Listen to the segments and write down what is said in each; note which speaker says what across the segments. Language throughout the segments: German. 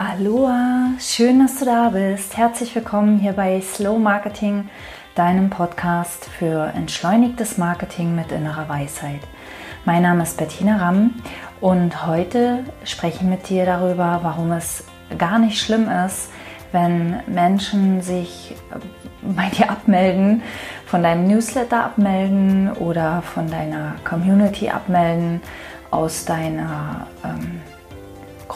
Speaker 1: Aloha, schön, dass du da bist. Herzlich willkommen hier bei Slow Marketing, deinem Podcast für entschleunigtes Marketing mit innerer Weisheit. Mein Name ist Bettina Ramm und heute spreche ich mit dir darüber, warum es gar nicht schlimm ist, wenn Menschen sich bei dir abmelden, von deinem Newsletter abmelden oder von deiner Community abmelden, aus deiner ähm,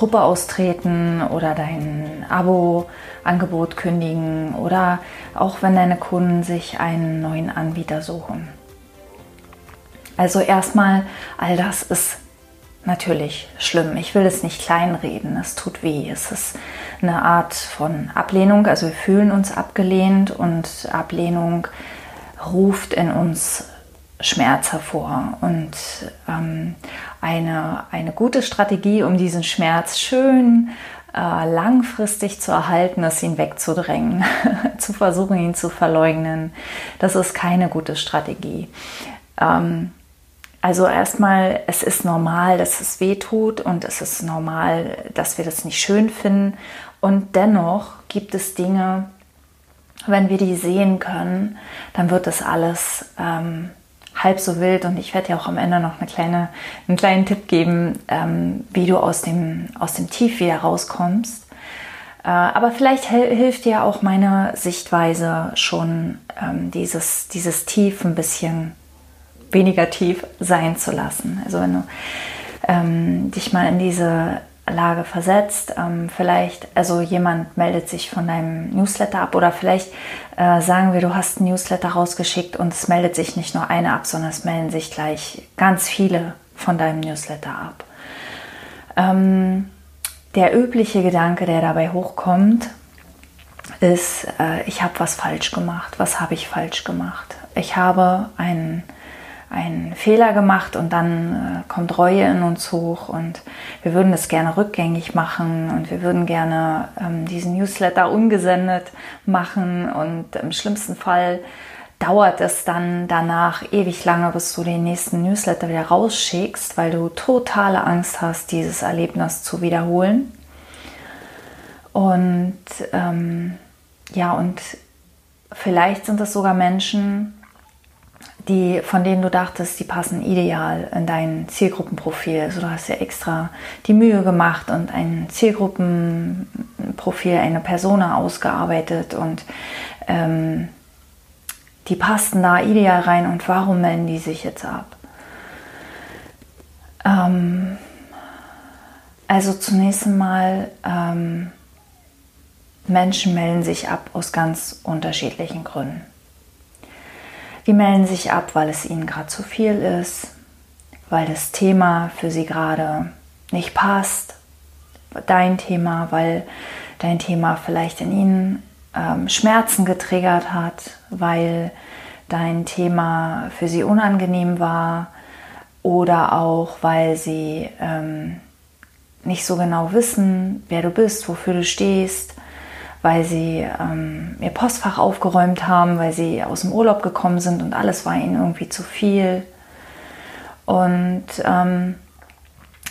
Speaker 1: Gruppe austreten oder dein Abo-Angebot kündigen oder auch wenn deine Kunden sich einen neuen Anbieter suchen. Also erstmal, all das ist natürlich schlimm. Ich will es nicht kleinreden, es tut weh. Es ist eine Art von Ablehnung, also wir fühlen uns abgelehnt und Ablehnung ruft in uns Schmerz hervor. Und ähm, eine, eine gute Strategie, um diesen Schmerz schön äh, langfristig zu erhalten, ist ihn wegzudrängen, zu versuchen, ihn zu verleugnen. Das ist keine gute Strategie. Ähm, also erstmal, es ist normal, dass es weh tut und es ist normal, dass wir das nicht schön finden. Und dennoch gibt es Dinge, wenn wir die sehen können, dann wird das alles ähm, halb so wild und ich werde dir auch am Ende noch eine kleine, einen kleinen Tipp geben, ähm, wie du aus dem, aus dem Tief wieder rauskommst. Äh, aber vielleicht hilft dir auch meine Sichtweise schon, ähm, dieses, dieses Tief ein bisschen weniger tief sein zu lassen. Also wenn du ähm, dich mal in diese Lage versetzt. Ähm, vielleicht, also jemand meldet sich von deinem Newsletter ab oder vielleicht äh, sagen wir, du hast ein Newsletter rausgeschickt und es meldet sich nicht nur eine ab, sondern es melden sich gleich ganz viele von deinem Newsletter ab. Ähm, der übliche Gedanke, der dabei hochkommt, ist, äh, ich habe was falsch gemacht. Was habe ich falsch gemacht? Ich habe einen einen Fehler gemacht und dann äh, kommt Reue in uns hoch und wir würden das gerne rückgängig machen und wir würden gerne ähm, diesen Newsletter ungesendet machen und im schlimmsten Fall dauert es dann danach ewig lange, bis du den nächsten Newsletter wieder rausschickst, weil du totale Angst hast, dieses Erlebnis zu wiederholen. Und ähm, ja, und vielleicht sind es sogar Menschen, die, von denen du dachtest, die passen ideal in dein Zielgruppenprofil. Also du hast ja extra die Mühe gemacht und ein Zielgruppenprofil, eine Persona ausgearbeitet und ähm, die passten da ideal rein und warum melden die sich jetzt ab? Ähm, also zunächst einmal, ähm, Menschen melden sich ab aus ganz unterschiedlichen Gründen. Die melden sich ab, weil es ihnen gerade zu viel ist, weil das Thema für sie gerade nicht passt. Dein Thema, weil dein Thema vielleicht in ihnen ähm, Schmerzen getriggert hat, weil dein Thema für sie unangenehm war oder auch weil sie ähm, nicht so genau wissen, wer du bist, wofür du stehst weil sie ähm, ihr Postfach aufgeräumt haben, weil sie aus dem Urlaub gekommen sind und alles war ihnen irgendwie zu viel. Und ähm,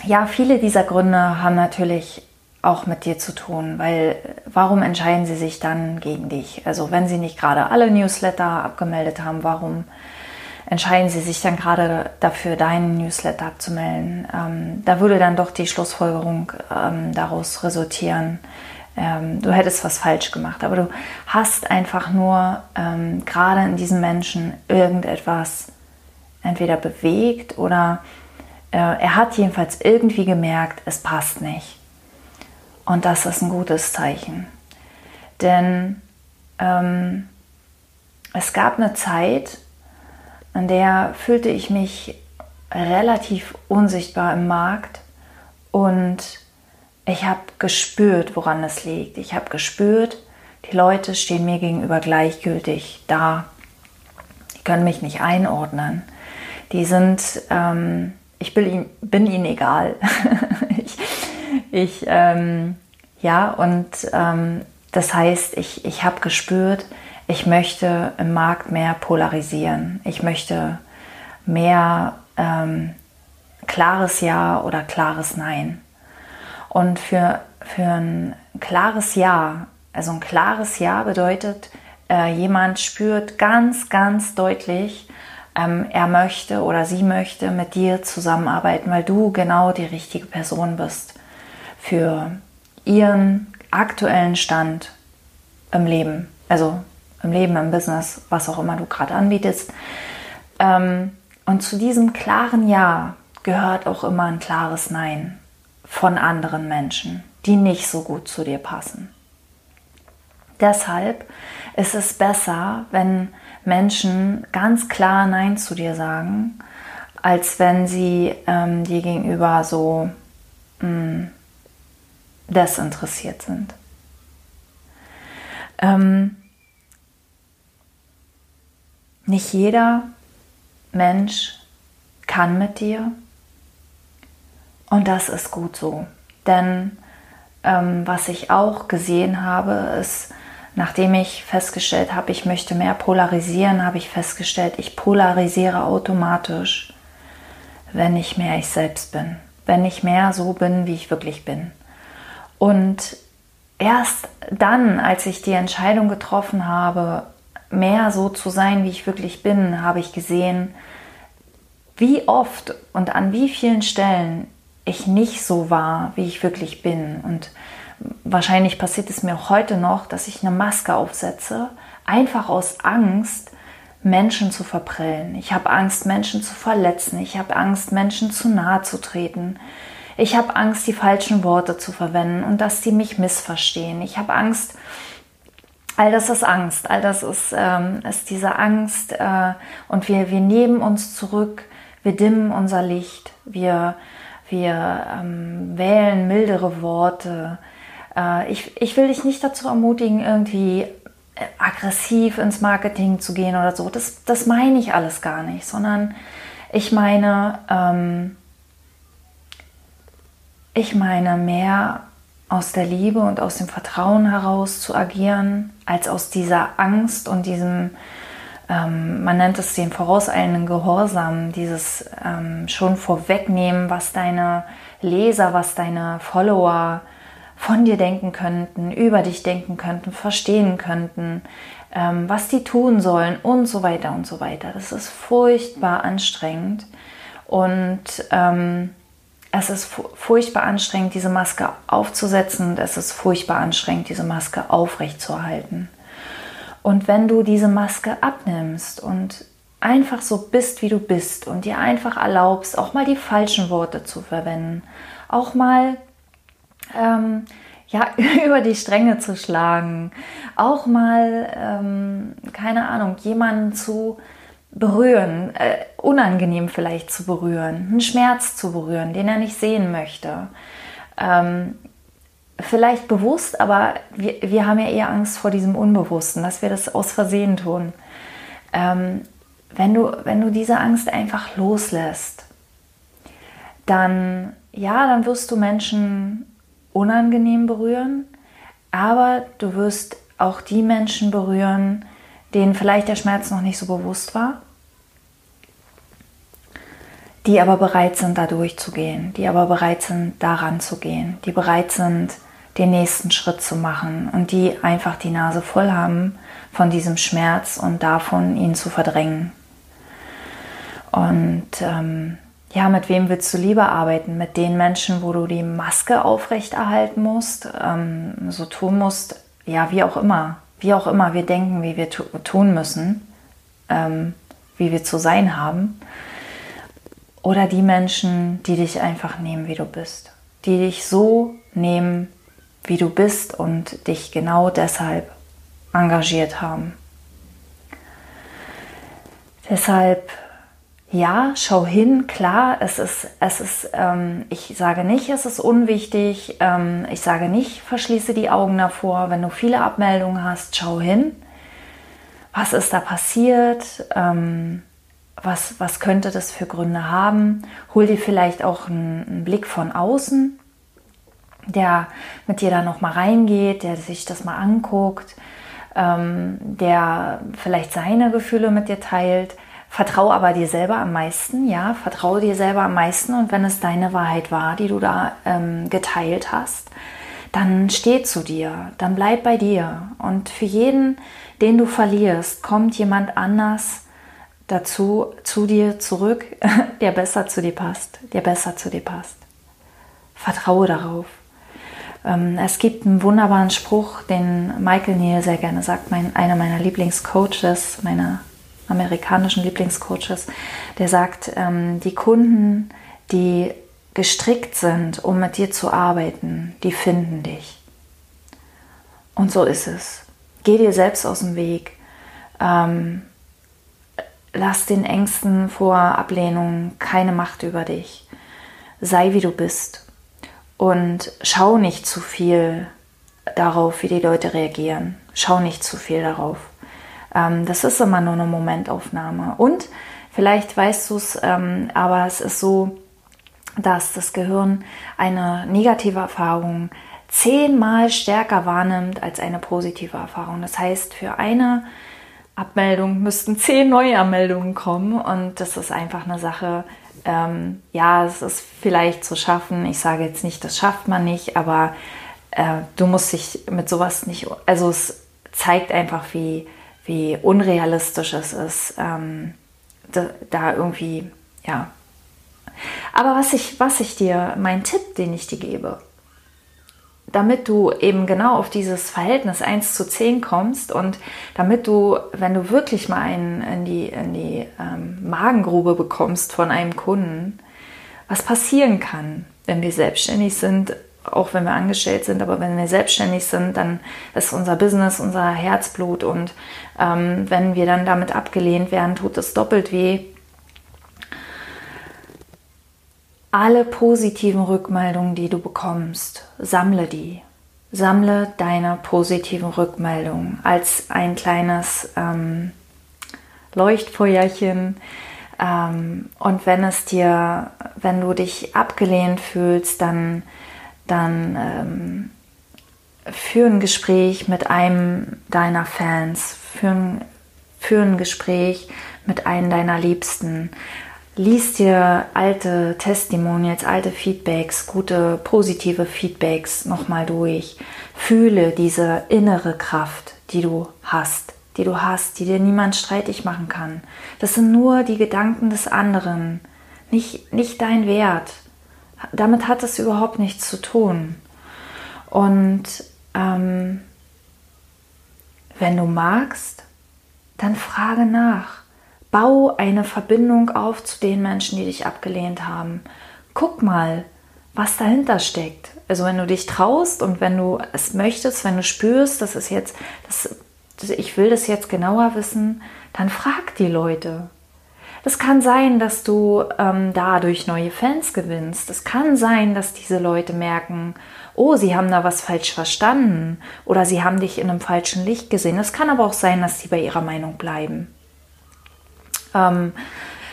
Speaker 1: ja, viele dieser Gründe haben natürlich auch mit dir zu tun, weil warum entscheiden sie sich dann gegen dich? Also wenn sie nicht gerade alle Newsletter abgemeldet haben, warum entscheiden sie sich dann gerade dafür, deinen Newsletter abzumelden? Ähm, da würde dann doch die Schlussfolgerung ähm, daraus resultieren, ähm, du hättest was falsch gemacht, aber du hast einfach nur ähm, gerade in diesem Menschen irgendetwas entweder bewegt oder äh, er hat jedenfalls irgendwie gemerkt, es passt nicht. Und das ist ein gutes Zeichen. Denn ähm, es gab eine Zeit, in der fühlte ich mich relativ unsichtbar im Markt und ich habe gespürt, woran es liegt. Ich habe gespürt, die Leute stehen mir gegenüber gleichgültig da. Die können mich nicht einordnen. Die sind, ähm, ich bin, bin, ihnen egal. ich, ich ähm, ja, und ähm, das heißt, ich, ich habe gespürt, ich möchte im Markt mehr polarisieren. Ich möchte mehr ähm, klares Ja oder klares Nein. Und für, für ein klares Ja. Also ein klares Ja bedeutet, äh, jemand spürt ganz, ganz deutlich, ähm, er möchte oder sie möchte mit dir zusammenarbeiten, weil du genau die richtige Person bist für ihren aktuellen Stand im Leben. Also im Leben, im Business, was auch immer du gerade anbietest. Ähm, und zu diesem klaren Ja gehört auch immer ein klares Nein von anderen Menschen, die nicht so gut zu dir passen. Deshalb ist es besser, wenn Menschen ganz klar Nein zu dir sagen, als wenn sie ähm, dir gegenüber so mh, hm, desinteressiert sind. Ähm, nicht jeder Mensch kann mit dir und das ist gut so. Denn ähm, was ich auch gesehen habe, ist, nachdem ich festgestellt habe, ich möchte mehr polarisieren, habe ich festgestellt, ich polarisiere automatisch, wenn ich mehr ich selbst bin, wenn ich mehr so bin, wie ich wirklich bin. Und erst dann, als ich die Entscheidung getroffen habe, mehr so zu sein, wie ich wirklich bin, habe ich gesehen, wie oft und an wie vielen Stellen ich nicht so war, wie ich wirklich bin. Und wahrscheinlich passiert es mir auch heute noch, dass ich eine Maske aufsetze, einfach aus Angst, Menschen zu verprellen. Ich habe Angst, Menschen zu verletzen. Ich habe Angst, Menschen zu nahe zu treten. Ich habe Angst, die falschen Worte zu verwenden und dass die mich missverstehen. Ich habe Angst, all das ist Angst, all das ist, ähm, ist diese Angst äh, und wir, wir nehmen uns zurück, wir dimmen unser Licht, wir, wir ähm, wählen mildere Worte, äh, ich, ich will dich nicht dazu ermutigen, irgendwie äh, aggressiv ins Marketing zu gehen oder so. Das, das meine ich alles gar nicht, sondern ich meine, ähm, ich meine mehr aus der Liebe und aus dem Vertrauen heraus zu agieren, als aus dieser Angst und diesem, ähm, man nennt es den vorauseilenden Gehorsam, dieses ähm, schon vorwegnehmen, was deine Leser, was deine Follower von dir denken könnten, über dich denken könnten, verstehen könnten, ähm, was die tun sollen und so weiter und so weiter. Das ist furchtbar anstrengend und ähm, es ist furchtbar anstrengend, diese Maske aufzusetzen und es ist furchtbar anstrengend, diese Maske aufrechtzuerhalten. Und wenn du diese Maske abnimmst und einfach so bist, wie du bist und dir einfach erlaubst, auch mal die falschen Worte zu verwenden, auch mal ähm, ja, über die Stränge zu schlagen, auch mal, ähm, keine Ahnung, jemanden zu berühren, äh, unangenehm vielleicht zu berühren, einen Schmerz zu berühren, den er nicht sehen möchte. Ähm, vielleicht bewusst, aber wir, wir haben ja eher Angst vor diesem Unbewussten, dass wir das aus Versehen tun. Ähm, wenn, du, wenn du diese Angst einfach loslässt, dann ja, dann wirst du Menschen unangenehm berühren, aber du wirst auch die Menschen berühren, denen vielleicht der Schmerz noch nicht so bewusst war, die aber bereit sind, da durchzugehen, die aber bereit sind, daran zu gehen, die bereit sind, den nächsten Schritt zu machen und die einfach die Nase voll haben von diesem Schmerz und davon, ihn zu verdrängen. Und ähm, ja, mit wem willst du lieber arbeiten? Mit den Menschen, wo du die Maske aufrechterhalten musst, ähm, so tun musst, ja, wie auch immer, wie auch immer wir denken, wie wir tun müssen, ähm, wie wir zu sein haben. Oder die Menschen, die dich einfach nehmen, wie du bist. Die dich so nehmen, wie du bist und dich genau deshalb engagiert haben. Deshalb ja, schau hin, klar, es ist, es ist, ähm, ich sage nicht, es ist unwichtig, ähm, ich sage nicht, verschließe die Augen davor, wenn du viele Abmeldungen hast, schau hin, was ist da passiert, ähm, was, was könnte das für Gründe haben, hol dir vielleicht auch einen, einen Blick von außen, der mit dir da nochmal reingeht, der sich das mal anguckt, ähm, der vielleicht seine Gefühle mit dir teilt, Vertraue aber dir selber am meisten, ja, vertraue dir selber am meisten und wenn es deine Wahrheit war, die du da ähm, geteilt hast, dann steh zu dir, dann bleib bei dir. Und für jeden, den du verlierst, kommt jemand anders dazu, zu dir zurück, der besser zu dir passt, der besser zu dir passt. Vertraue darauf. Ähm, es gibt einen wunderbaren Spruch, den Michael Neal sehr gerne sagt, mein, einer meiner Lieblingscoaches, meiner amerikanischen Lieblingscoaches, der sagt, ähm, die Kunden, die gestrickt sind, um mit dir zu arbeiten, die finden dich. Und so ist es. Geh dir selbst aus dem Weg. Ähm, lass den Ängsten vor Ablehnung keine Macht über dich. Sei wie du bist. Und schau nicht zu viel darauf, wie die Leute reagieren. Schau nicht zu viel darauf. Ähm, das ist immer nur eine Momentaufnahme. Und vielleicht weißt du es, ähm, aber es ist so, dass das Gehirn eine negative Erfahrung zehnmal stärker wahrnimmt als eine positive Erfahrung. Das heißt, für eine Abmeldung müssten zehn neue Anmeldungen kommen und das ist einfach eine Sache, ähm, ja, es ist vielleicht zu schaffen. Ich sage jetzt nicht, das schafft man nicht, aber äh, du musst dich mit sowas nicht, also es zeigt einfach, wie, wie unrealistisch es ist, ähm, da, da irgendwie, ja, aber was ich, was ich dir, mein Tipp, den ich dir gebe, damit du eben genau auf dieses Verhältnis 1 zu 10 kommst und damit du, wenn du wirklich mal einen in die, in die ähm, Magengrube bekommst von einem Kunden, was passieren kann, wenn wir selbstständig sind, auch wenn wir angestellt sind, aber wenn wir selbstständig sind, dann ist unser Business unser Herzblut und ähm, wenn wir dann damit abgelehnt werden, tut es doppelt weh alle positiven Rückmeldungen, die du bekommst, sammle die. Sammle deine positiven Rückmeldungen als ein kleines ähm, Leuchtfeuerchen. Ähm, und wenn es dir, wenn du dich abgelehnt fühlst, dann, dann ähm, führ ein Gespräch mit einem deiner Fans, führ ein, ein Gespräch mit einem deiner Liebsten Lies dir alte Testimonials, alte Feedbacks, gute positive Feedbacks nochmal durch. Fühle diese innere Kraft, die du hast, die du hast, die dir niemand streitig machen kann. Das sind nur die Gedanken des anderen, nicht, nicht dein Wert. Damit hat es überhaupt nichts zu tun. Und ähm, wenn du magst, dann frage nach Bau eine Verbindung auf zu den Menschen, die dich abgelehnt haben. Guck mal, was dahinter steckt. Also wenn du dich traust und wenn du es möchtest, wenn du spürst, das ist jetzt, das, ich will das jetzt genauer wissen, dann frag die Leute. Das kann sein, dass du ähm, dadurch neue Fans gewinnst. Es kann sein, dass diese Leute merken, oh, sie haben da was falsch verstanden oder sie haben dich in einem falschen Licht gesehen. Es kann aber auch sein, dass sie bei ihrer Meinung bleiben. Ähm,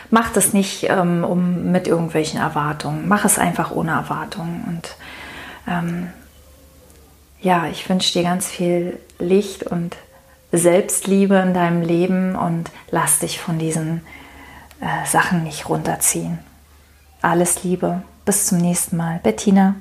Speaker 1: mach das nicht ähm, um, mit irgendwelchen Erwartungen. Mach es einfach ohne Erwartungen. Und ähm, ja, ich wünsche dir ganz viel Licht und Selbstliebe in deinem Leben und lass dich von diesen äh, Sachen nicht runterziehen. Alles Liebe. Bis zum nächsten Mal. Bettina.